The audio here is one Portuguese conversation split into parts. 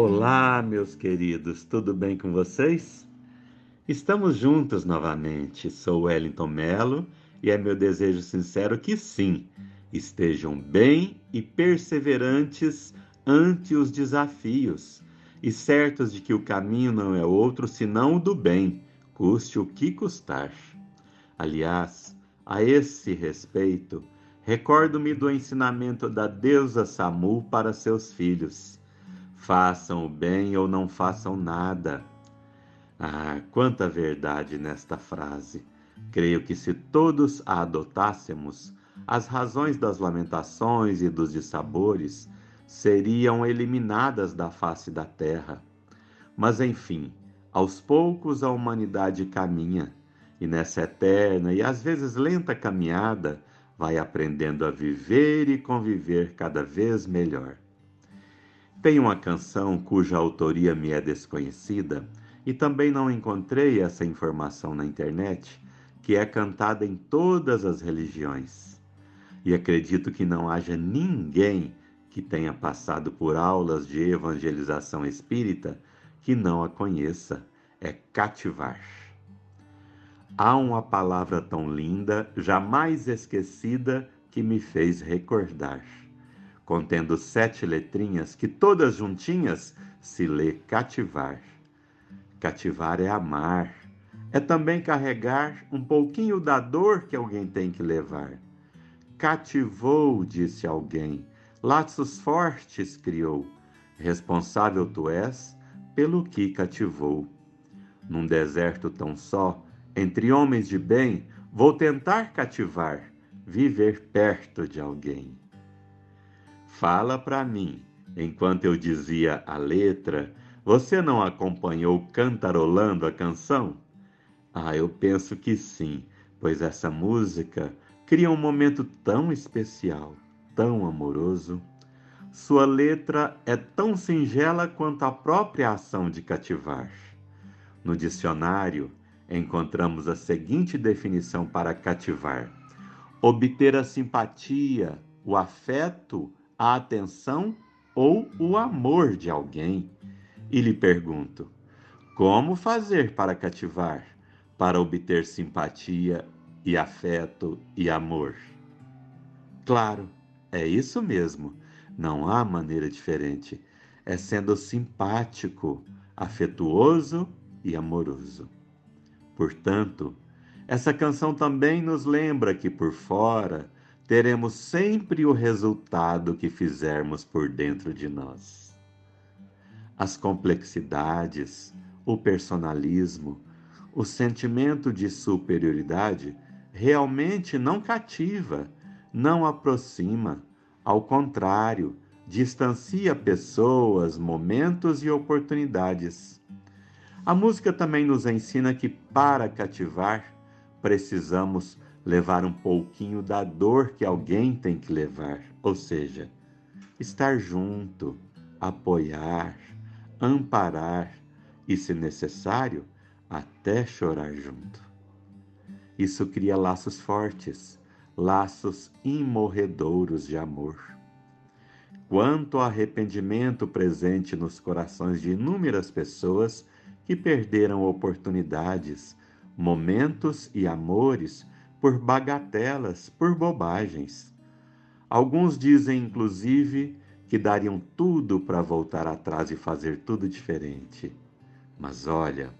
Olá, meus queridos, tudo bem com vocês? Estamos juntos novamente. Sou Wellington Melo e é meu desejo sincero que sim, estejam bem e perseverantes ante os desafios e certos de que o caminho não é outro senão o do bem, custe o que custar. Aliás, a esse respeito, recordo-me do ensinamento da deusa Samu para seus filhos façam o bem ou não façam nada. Ah, quanta verdade nesta frase! Creio que se todos a adotássemos, as razões das lamentações e dos dissabores seriam eliminadas da face da terra. Mas enfim, aos poucos a humanidade caminha, e nessa eterna e às vezes lenta caminhada vai aprendendo a viver e conviver cada vez melhor. Tem uma canção cuja autoria me é desconhecida e também não encontrei essa informação na internet, que é cantada em todas as religiões. E acredito que não haja ninguém que tenha passado por aulas de evangelização espírita que não a conheça. É cativar. Há uma palavra tão linda, jamais esquecida, que me fez recordar contendo sete letrinhas que todas juntinhas se lê cativar. Cativar é amar, é também carregar um pouquinho da dor que alguém tem que levar. Cativou, disse alguém, laços fortes criou, responsável tu és pelo que cativou. Num deserto tão só, entre homens de bem, vou tentar cativar, viver perto de alguém. Fala para mim. Enquanto eu dizia a letra, você não acompanhou cantarolando a canção? Ah, eu penso que sim, pois essa música cria um momento tão especial, tão amoroso. Sua letra é tão singela quanto a própria ação de cativar. No dicionário, encontramos a seguinte definição para cativar: obter a simpatia, o afeto a atenção ou o amor de alguém. E lhe pergunto: como fazer para cativar, para obter simpatia e afeto e amor? Claro, é isso mesmo. Não há maneira diferente. É sendo simpático, afetuoso e amoroso. Portanto, essa canção também nos lembra que por fora teremos sempre o resultado que fizermos por dentro de nós. As complexidades, o personalismo, o sentimento de superioridade realmente não cativa, não aproxima, ao contrário, distancia pessoas, momentos e oportunidades. A música também nos ensina que para cativar precisamos levar um pouquinho da dor que alguém tem que levar, ou seja, estar junto, apoiar, amparar e, se necessário, até chorar junto. Isso cria laços fortes, laços imorredouros de amor. Quanto arrependimento presente nos corações de inúmeras pessoas que perderam oportunidades, momentos e amores por bagatelas, por bobagens. Alguns dizem, inclusive, que dariam tudo para voltar atrás e fazer tudo diferente. Mas olha,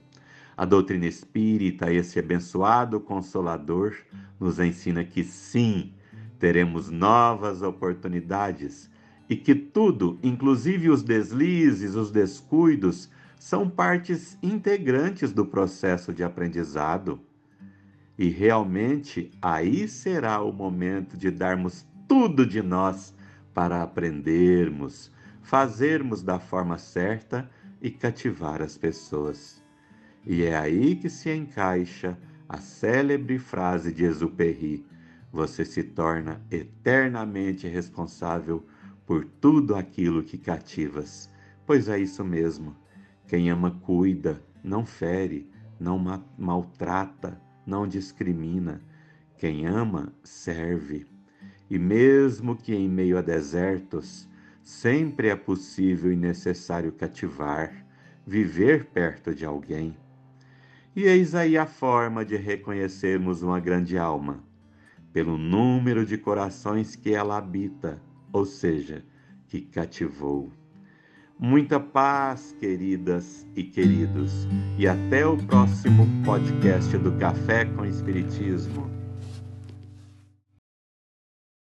a doutrina espírita, esse abençoado consolador, nos ensina que sim, teremos novas oportunidades e que tudo, inclusive os deslizes, os descuidos, são partes integrantes do processo de aprendizado. E realmente aí será o momento de darmos tudo de nós para aprendermos, fazermos da forma certa e cativar as pessoas. E é aí que se encaixa a célebre frase de Exupéry: você se torna eternamente responsável por tudo aquilo que cativas. Pois é isso mesmo. Quem ama cuida, não fere, não maltrata, não discrimina. Quem ama, serve. E mesmo que em meio a desertos, sempre é possível e necessário cativar, viver perto de alguém. E eis aí a forma de reconhecermos uma grande alma, pelo número de corações que ela habita, ou seja, que cativou. Muita paz, queridas e queridos, e até o próximo podcast do Café com Espiritismo.